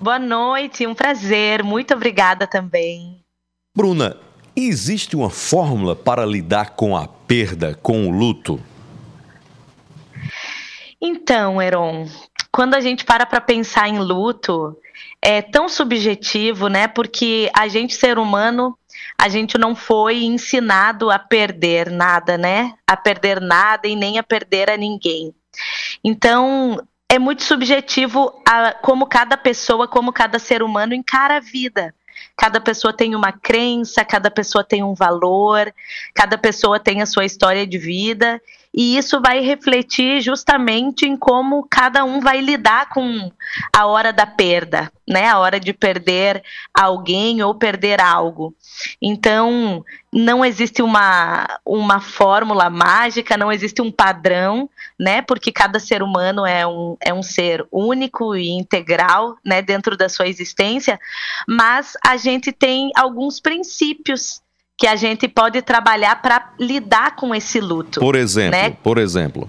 Boa noite, um prazer. Muito obrigada também. Bruna, existe uma fórmula para lidar com a perda, com o luto? Então, Heron, quando a gente para para pensar em luto, é tão subjetivo, né? Porque a gente, ser humano, a gente não foi ensinado a perder nada, né? A perder nada e nem a perder a ninguém. Então, é muito subjetivo a, como cada pessoa, como cada ser humano encara a vida. Cada pessoa tem uma crença, cada pessoa tem um valor, cada pessoa tem a sua história de vida e isso vai refletir justamente em como cada um vai lidar com a hora da perda, né? A hora de perder alguém ou perder algo. Então, não existe uma, uma fórmula mágica, não existe um padrão, né? Porque cada ser humano é um, é um ser único e integral, né? Dentro da sua existência, mas a gente tem alguns princípios que a gente pode trabalhar para lidar com esse luto. Por exemplo, né? por exemplo.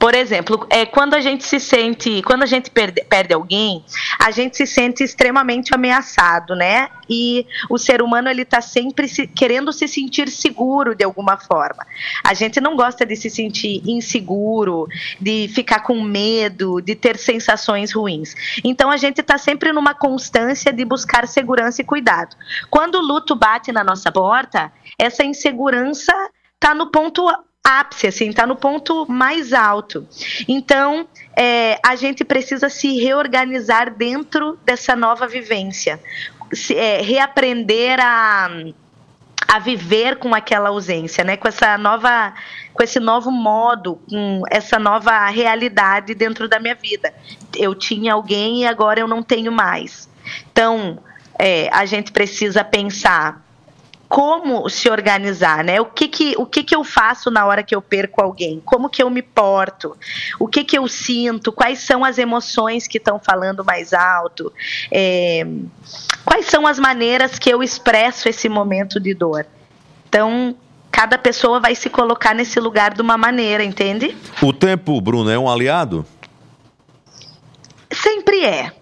Por exemplo, é, quando a gente se sente, quando a gente perde, perde alguém, a gente se sente extremamente ameaçado, né? E o ser humano ele está sempre se, querendo se sentir seguro de alguma forma. A gente não gosta de se sentir inseguro, de ficar com medo, de ter sensações ruins. Então a gente está sempre numa constância de buscar segurança e cuidado. Quando o luto bate na nossa porta, essa insegurança está no ponto ápice, assim, está no ponto mais alto. Então, é, a gente precisa se reorganizar dentro dessa nova vivência, se, é, reaprender a, a viver com aquela ausência, né? Com essa nova, com esse novo modo, com essa nova realidade dentro da minha vida. Eu tinha alguém e agora eu não tenho mais. Então, é, a gente precisa pensar como se organizar, né? O que que, o que que eu faço na hora que eu perco alguém? Como que eu me porto? O que que eu sinto? Quais são as emoções que estão falando mais alto? É, quais são as maneiras que eu expresso esse momento de dor? Então, cada pessoa vai se colocar nesse lugar de uma maneira, entende? O tempo, Bruno, é um aliado? Sempre é.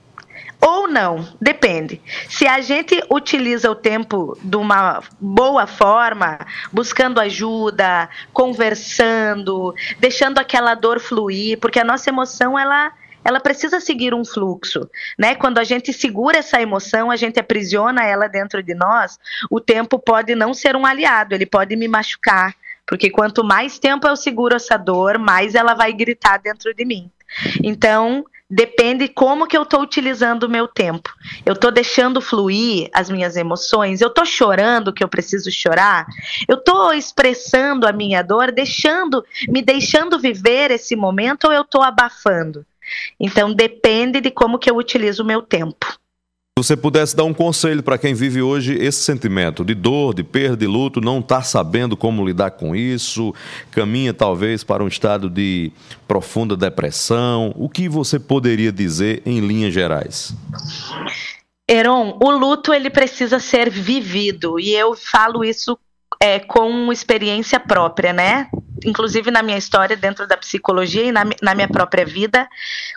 Ou não, depende. Se a gente utiliza o tempo de uma boa forma, buscando ajuda, conversando, deixando aquela dor fluir, porque a nossa emoção ela ela precisa seguir um fluxo, né? Quando a gente segura essa emoção, a gente aprisiona ela dentro de nós, o tempo pode não ser um aliado, ele pode me machucar, porque quanto mais tempo eu seguro essa dor, mais ela vai gritar dentro de mim. Então, depende como que eu estou utilizando o meu tempo. Eu estou deixando fluir as minhas emoções, eu estou chorando que eu preciso chorar, eu estou expressando a minha dor, deixando, me deixando viver esse momento ou eu estou abafando. Então depende de como que eu utilizo o meu tempo. Você pudesse dar um conselho para quem vive hoje esse sentimento de dor, de perda, de luto, não está sabendo como lidar com isso, caminha talvez para um estado de profunda depressão, o que você poderia dizer em linhas gerais? Heron, o luto ele precisa ser vivido e eu falo isso é, com experiência própria, né? Inclusive na minha história dentro da psicologia e na, na minha própria vida,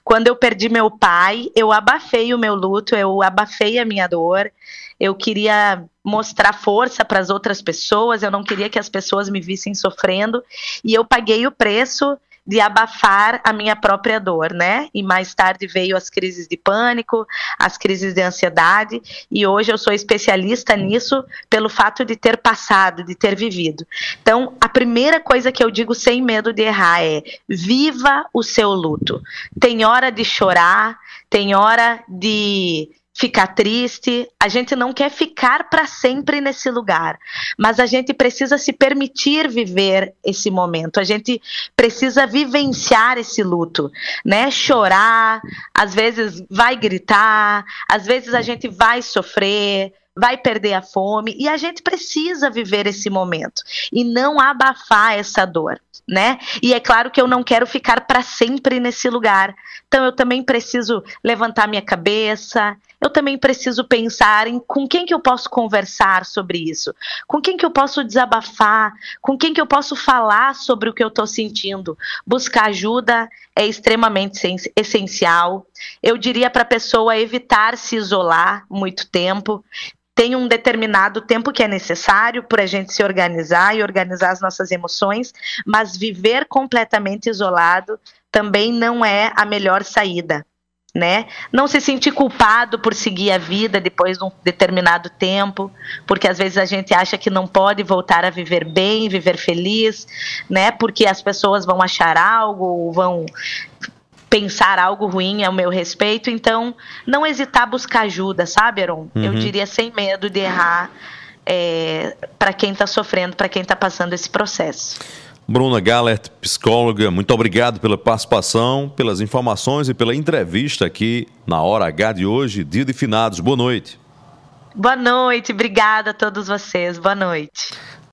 quando eu perdi meu pai, eu abafei o meu luto, eu abafei a minha dor, eu queria mostrar força para as outras pessoas, eu não queria que as pessoas me vissem sofrendo, e eu paguei o preço de abafar a minha própria dor, né? E mais tarde veio as crises de pânico, as crises de ansiedade, e hoje eu sou especialista nisso pelo fato de ter passado, de ter vivido. Então, a primeira coisa que eu digo sem medo de errar é: viva o seu luto. Tem hora de chorar, tem hora de ficar triste, a gente não quer ficar para sempre nesse lugar, mas a gente precisa se permitir viver esse momento, a gente precisa vivenciar esse luto, né? Chorar, às vezes vai gritar, às vezes a gente vai sofrer, vai perder a fome e a gente precisa viver esse momento e não abafar essa dor, né? E é claro que eu não quero ficar para sempre nesse lugar. Então eu também preciso levantar minha cabeça, eu também preciso pensar em com quem que eu posso conversar sobre isso, com quem que eu posso desabafar, com quem que eu posso falar sobre o que eu estou sentindo. Buscar ajuda é extremamente essencial. Eu diria para a pessoa evitar se isolar muito tempo, tem um determinado tempo que é necessário para a gente se organizar e organizar as nossas emoções, mas viver completamente isolado também não é a melhor saída. Né? Não se sentir culpado por seguir a vida depois de um determinado tempo, porque às vezes a gente acha que não pode voltar a viver bem, viver feliz, né? Porque as pessoas vão achar algo, vão pensar algo ruim ao meu respeito. Então, não hesitar a buscar ajuda, sabe, Aaron? Uhum. Eu diria sem medo de errar é, para quem está sofrendo, para quem está passando esse processo. Bruna Gallert, psicóloga, muito obrigado pela participação, pelas informações e pela entrevista aqui na Hora H de hoje, dia de finados. Boa noite. Boa noite, obrigada a todos vocês. Boa noite.